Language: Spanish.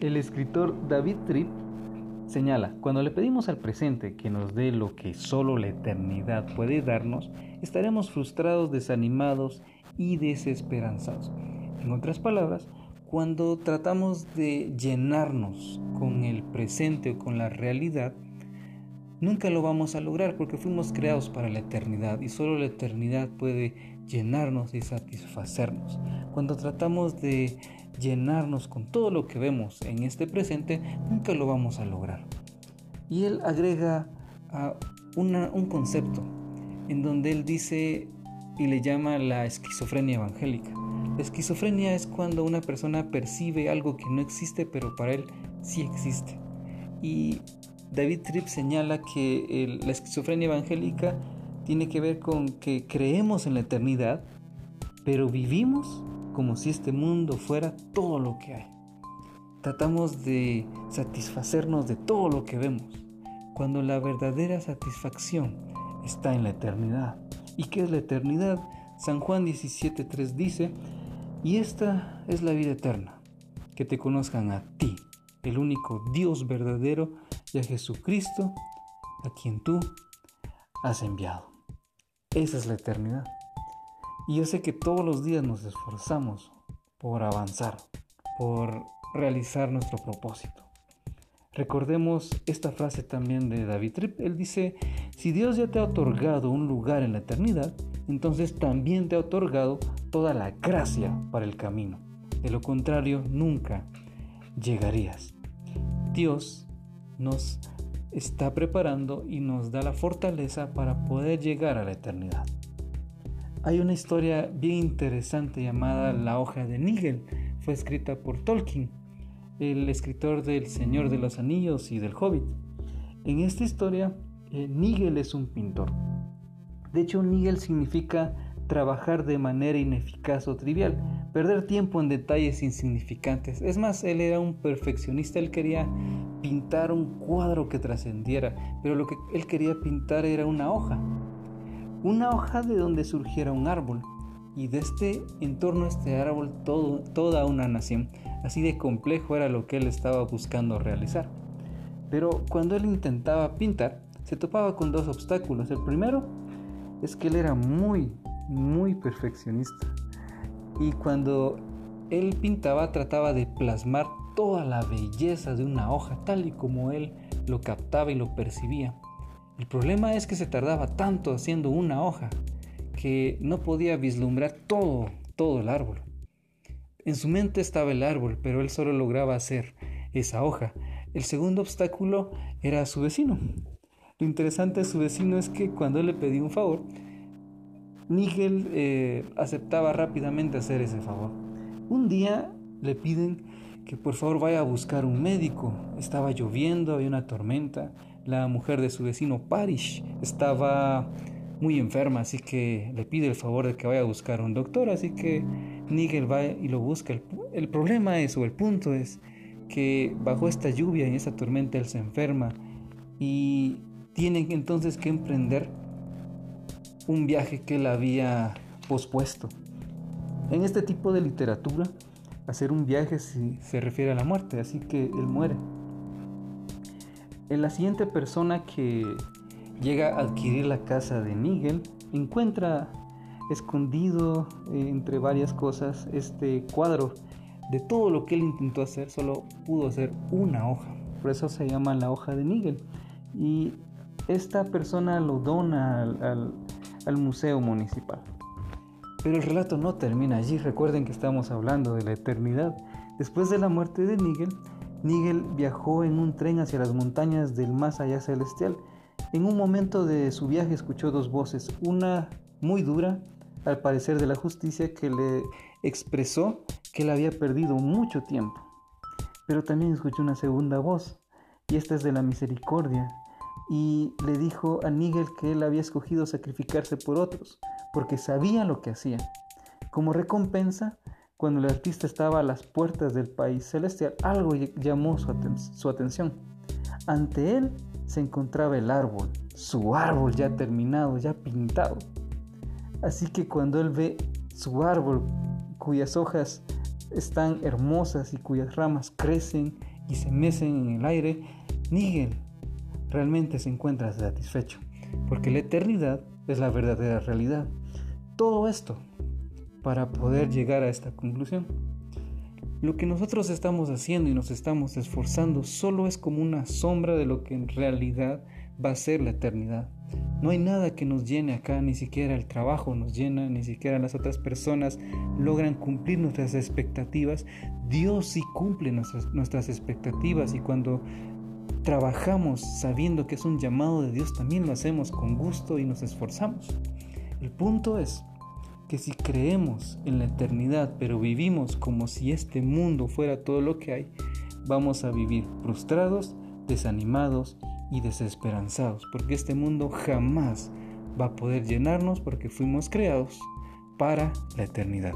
El escritor David Tripp señala, cuando le pedimos al presente que nos dé lo que solo la eternidad puede darnos, estaremos frustrados, desanimados y desesperanzados. En otras palabras, cuando tratamos de llenarnos con el presente o con la realidad, nunca lo vamos a lograr porque fuimos creados para la eternidad y solo la eternidad puede llenarnos y satisfacernos. Cuando tratamos de llenarnos con todo lo que vemos en este presente, nunca lo vamos a lograr. Y él agrega un concepto en donde él dice y le llama la esquizofrenia evangélica. La esquizofrenia es cuando una persona percibe algo que no existe, pero para él sí existe. Y David Tripp señala que la esquizofrenia evangélica tiene que ver con que creemos en la eternidad, pero vivimos como si este mundo fuera todo lo que hay. Tratamos de satisfacernos de todo lo que vemos, cuando la verdadera satisfacción está en la eternidad. ¿Y qué es la eternidad? San Juan 17.3 dice, y esta es la vida eterna, que te conozcan a ti, el único Dios verdadero, y a Jesucristo, a quien tú has enviado. Esa es la eternidad. Y yo sé que todos los días nos esforzamos por avanzar, por realizar nuestro propósito. Recordemos esta frase también de David Tripp. Él dice, si Dios ya te ha otorgado un lugar en la eternidad, entonces también te ha otorgado toda la gracia para el camino. De lo contrario, nunca llegarías. Dios nos está preparando y nos da la fortaleza para poder llegar a la eternidad. Hay una historia bien interesante llamada La hoja de Nigel. Fue escrita por Tolkien, el escritor del Señor de los Anillos y del Hobbit. En esta historia, eh, Nigel es un pintor. De hecho, Nigel significa trabajar de manera ineficaz o trivial, perder tiempo en detalles insignificantes. Es más, él era un perfeccionista, él quería pintar un cuadro que trascendiera, pero lo que él quería pintar era una hoja, una hoja de donde surgiera un árbol, y de este entorno a este árbol todo, toda una nación. Así de complejo era lo que él estaba buscando realizar. Pero cuando él intentaba pintar, se topaba con dos obstáculos. El primero es que él era muy, muy perfeccionista. Y cuando él pintaba, trataba de plasmar toda la belleza de una hoja, tal y como él lo captaba y lo percibía. El problema es que se tardaba tanto haciendo una hoja que no podía vislumbrar todo, todo el árbol. En su mente estaba el árbol, pero él solo lograba hacer esa hoja. El segundo obstáculo era su vecino. Lo interesante de su vecino es que cuando él le pedía un favor, Nigel eh, aceptaba rápidamente hacer ese favor. Un día le piden que por favor vaya a buscar un médico. Estaba lloviendo, había una tormenta la mujer de su vecino Parish estaba muy enferma, así que le pide el favor de que vaya a buscar un doctor, así que Nigel va y lo busca. El, problema es, o el punto es, que bajo esta lluvia y esta tormenta él se enferma y tiene entonces que emprender un viaje que él había pospuesto. En este tipo de literatura, hacer un viaje se refiere a la muerte, así que él muere. En la siguiente persona que llega a adquirir la casa de Nigel encuentra escondido eh, entre varias cosas este cuadro de todo lo que él intentó hacer, solo pudo hacer una hoja. Por eso se llama la hoja de Nigel. Y esta persona lo dona al museo municipal. Pero el relato no termina allí. Recuerden que estamos hablando de la eternidad. Después de la muerte de Nigel, Nigel viajó en un tren hacia las montañas del más allá celestial. En un momento de su viaje escuchó dos voces, una muy dura, al parecer de la justicia, que le expresó que él había perdido mucho tiempo. Pero también escuchó una segunda voz, y esta es de la misericordia, y le dijo a Nigel que él había escogido sacrificarse por otros, porque sabía lo que hacía. Como recompensa, cuando el artista estaba a las puertas del país celestial, algo llamó su, atención. Ante él se encontraba el árbol, su árbol ya terminado, ya pintado. Así que cuando él ve su árbol cuyas hojas están hermosas y cuyas ramas crecen y se mecen en el aire, Nigel realmente se encuentra satisfecho, porque la eternidad es la verdadera realidad. Todo esto para poder llegar a esta conclusión. Lo que nosotros estamos haciendo y nos estamos esforzando solo es como una sombra de lo que en realidad va a ser la eternidad. No hay nada que nos llene acá, ni siquiera el trabajo nos llena, ni siquiera las otras personas logran cumplir nuestras expectativas. Dios sí cumple nuestras, nuestras expectativas y cuando trabajamos sabiendo que es un llamado de Dios, también lo hacemos con gusto y nos esforzamos. El punto es que si creemos en la eternidad, pero vivimos como si este mundo fuera todo lo que hay, vamos a vivir frustrados, desanimados y desesperanzados, porque este mundo jamás va a poder llenarnos porque fuimos creados para la eternidad.